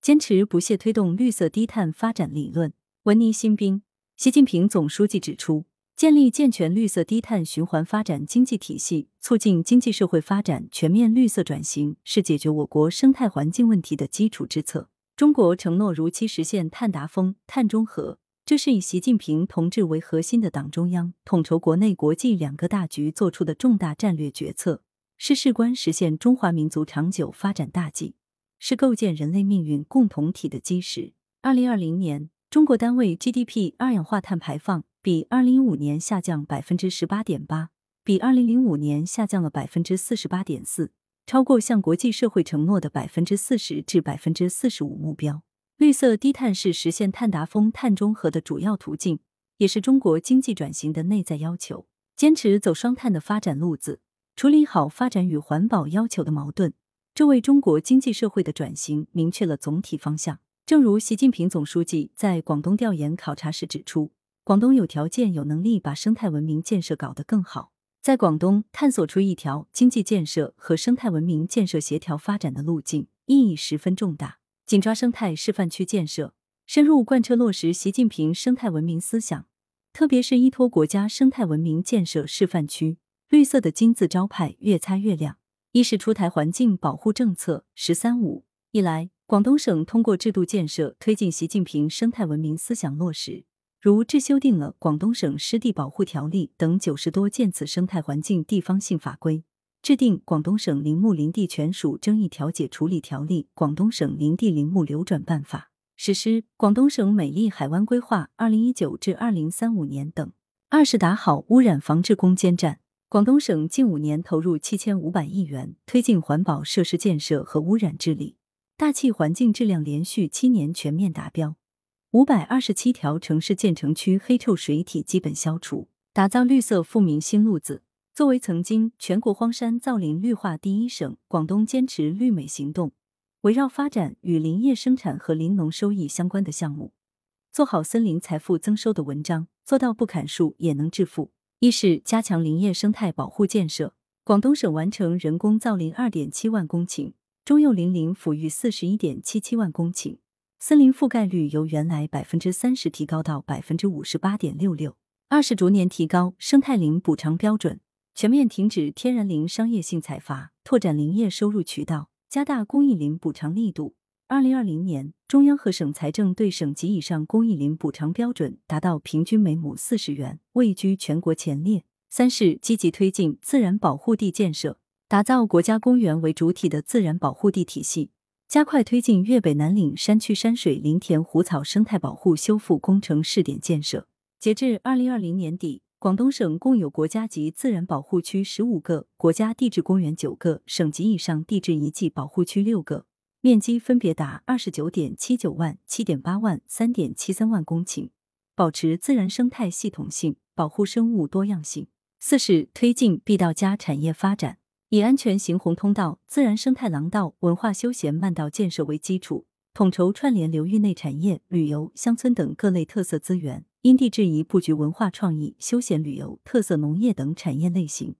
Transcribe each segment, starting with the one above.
坚持不懈推动绿色低碳发展理论。文倪新兵，习近平总书记指出，建立健全绿色低碳循环发展经济体系，促进经济社会发展全面绿色转型，是解决我国生态环境问题的基础之策。中国承诺如期实现碳达峰、碳中和，这是以习近平同志为核心的党中央统筹国内国际两个大局做出的重大战略决策，是事关实现中华民族长久发展大计，是构建人类命运共同体的基石。二零二零年。中国单位 GDP 二氧化碳排放比二零一五年下降百分之十八点八，比二零零五年下降了百分之四十八点四，超过向国际社会承诺的百分之四十至百分之四十五目标。绿色低碳是实现碳达峰、碳中和的主要途径，也是中国经济转型的内在要求。坚持走双碳的发展路子，处理好发展与环保要求的矛盾，这为中国经济社会的转型明确了总体方向。正如习近平总书记在广东调研考察时指出，广东有条件、有能力把生态文明建设搞得更好，在广东探索出一条经济建设和生态文明建设协调发展的路径，意义十分重大。紧抓生态示范区建设，深入贯彻落实习近平生态文明思想，特别是依托国家生态文明建设示范区，绿色的金字招牌越擦越亮。一是出台环境保护政策“十三五”以来。广东省通过制度建设推进习近平生态文明思想落实，如制修订了《广东省湿地保护条例》等九十多件次生态环境地方性法规，制定《广东省林木林地权属争议调解处理条例》《广东省林地林木流转办法》，实施《广东省美丽海湾规划（二零一九至二零三五年）》等。二是打好污染防治攻坚战。广东省近五年投入七千五百亿元，推进环保设施建设和污染治理。大气环境质量连续七年全面达标，五百二十七条城市建成区黑臭水体基本消除，打造绿色富民新路子。作为曾经全国荒山造林绿化第一省，广东坚持绿美行动，围绕发展与林业生产和林农收益相关的项目，做好森林财富增收的文章，做到不砍树也能致富。一是加强林业生态保护建设，广东省完成人工造林二点七万公顷。中幼林林抚育四十一点七七万公顷，森林覆盖率由原来百分之三十提高到百分之五十八点六六。二是逐年提高生态林补偿标准，全面停止天然林商业性采伐，拓展林业收入渠道，加大公益林补偿力度。二零二零年，中央和省财政对省级以上公益林补偿标准达到平均每亩四十元，位居全国前列。三是积极推进自然保护地建设。打造国家公园为主体的自然保护地体系，加快推进粤北南岭山区山水林田湖草生态保护修复工程试点建设。截至二零二零年底，广东省共有国家级自然保护区十五个，国家地质公园九个，省级以上地质遗迹保护区六个，面积分别达二十九点七九万、七点八万、三点七三万公顷，保持自然生态系统性，保护生物多样性。四是推进 B 到家产业发展。以安全行洪通道、自然生态廊道、文化休闲慢道建设为基础，统筹串联流域内产业、旅游、乡村等各类特色资源，因地制宜布局文化创意、休闲旅游、特色农业等产业类型，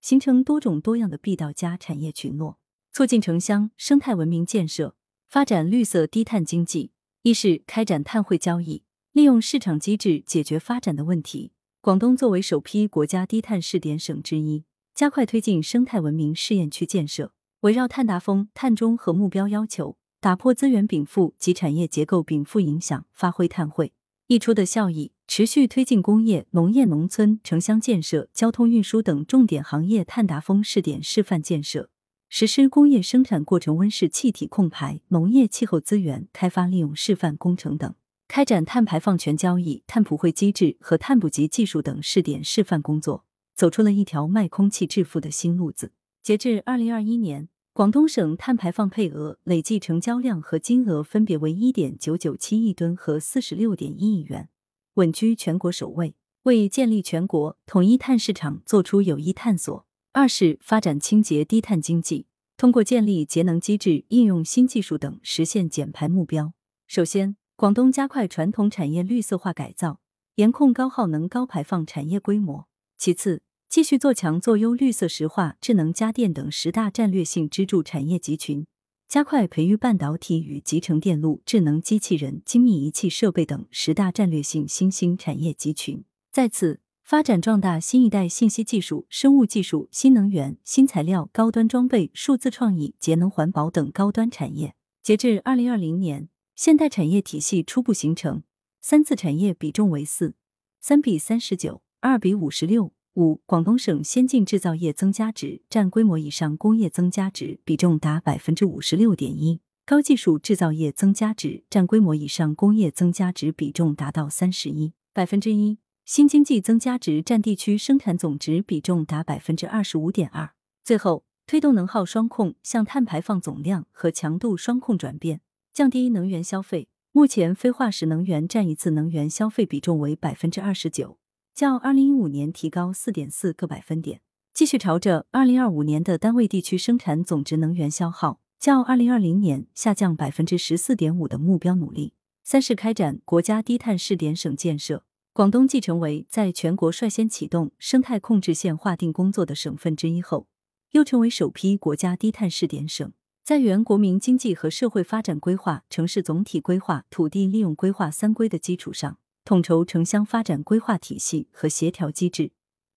形成多种多样的 B 到家产业群落，促进城乡生态文明建设，发展绿色低碳经济。一是开展碳汇交易，利用市场机制解决发展的问题。广东作为首批国家低碳试点省之一。加快推进生态文明试验区建设，围绕碳达峰、碳中和目标要求，打破资源禀赋及产业结构禀赋影响，发挥碳汇溢出的效益，持续推进工业、农业、农村、城乡建设、交通运输等重点行业碳达峰试点示范建设，实施工业生产过程温室气体控排、农业气候资源开发利用示范工程等，开展碳排放权交易、碳普惠机制和碳捕集技术等试点示范工作。走出了一条卖空气致富的新路子。截至二零二一年，广东省碳排放配额累计成交量和金额分别为一点九九七亿吨和四十六点一亿元，稳居全国首位，为建立全国统一碳市场做出有益探索。二是发展清洁低碳经济，通过建立节能机制、应用新技术等，实现减排目标。首先，广东加快传统产业绿色化改造，严控高耗能高排放产业规模。其次，继续做强做优绿色石化、智能家电等十大战略性支柱产业集群，加快培育半导体与集成电路、智能机器人、精密仪器设备等十大战略性新兴产业集群。再次发展壮大新一代信息技术、生物技术、新能源、新材料、高端装备、数字创意、节能环保等高端产业。截至二零二零年，现代产业体系初步形成，三次产业比重为四三比三十九，二比五十六。五、广东省先进制造业增加值占规模以上工业增加值比重达百分之五十六点一，高技术制造业增加值占规模以上工业增加值比重达到三十一百分之一，新经济增加值占地区生产总值比重达百分之二十五点二。最后，推动能耗双控向碳排放总量和强度双控转变，降低能源消费。目前，非化石能源占一次能源消费比重为百分之二十九。较二零一五年提高四点四个百分点，继续朝着二零二五年的单位地区生产总值能源消耗较二零二零年下降百分之十四点五的目标努力。三是开展国家低碳试点省建设。广东继成为在全国率先启动生态控制线划定工作的省份之一后，又成为首批国家低碳试点省，在原国民经济和社会发展规划、城市总体规划、土地利用规划三规的基础上。统筹城乡发展规划体系和协调机制，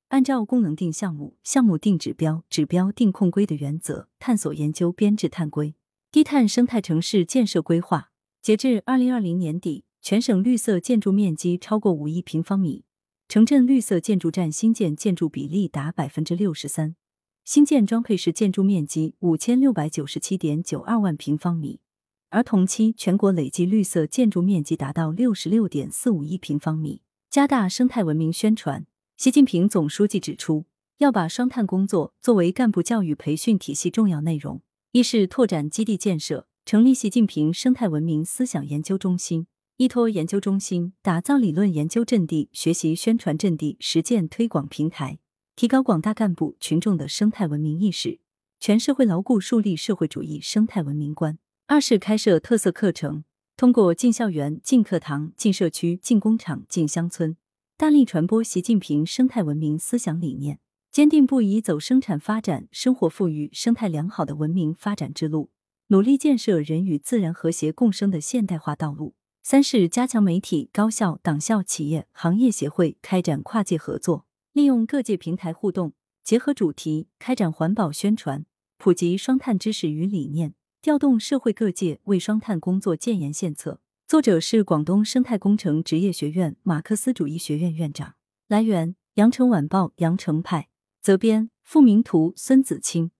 按照功能定项目、项目定指标、指标定控规的原则，探索研究编制碳规、低碳生态城市建设规划。截至二零二零年底，全省绿色建筑面积超过五亿平方米，城镇绿色建筑占新建建筑比例达百分之六十三，新建装配式建筑面积五千六百九十七点九二万平方米。而同期全国累计绿色建筑面积达到六十六点四五亿平方米。加大生态文明宣传。习近平总书记指出，要把双碳工作作为干部教育培训体系重要内容。一是拓展基地建设，成立习近平生态文明思想研究中心，依托研究中心，打造理论研究阵地、学习宣传阵地、实践推广平台，提高广大干部群众的生态文明意识，全社会牢固树立社会主义生态文明观。二是开设特色课程，通过进校园、进课堂、进社区、进工厂、进乡村，大力传播习近平生态文明思想理念，坚定不移走生产发展、生活富裕、生态良好的文明发展之路，努力建设人与自然和谐共生的现代化道路。三是加强媒体、高校、党校、企业、行业协会开展跨界合作，利用各界平台互动，结合主题开展环保宣传，普及双碳知识与理念。调动社会各界为双碳工作建言献策。作者是广东生态工程职业学院马克思主义学院院长。来源：羊城晚报羊城派。责编：付明图，孙子清。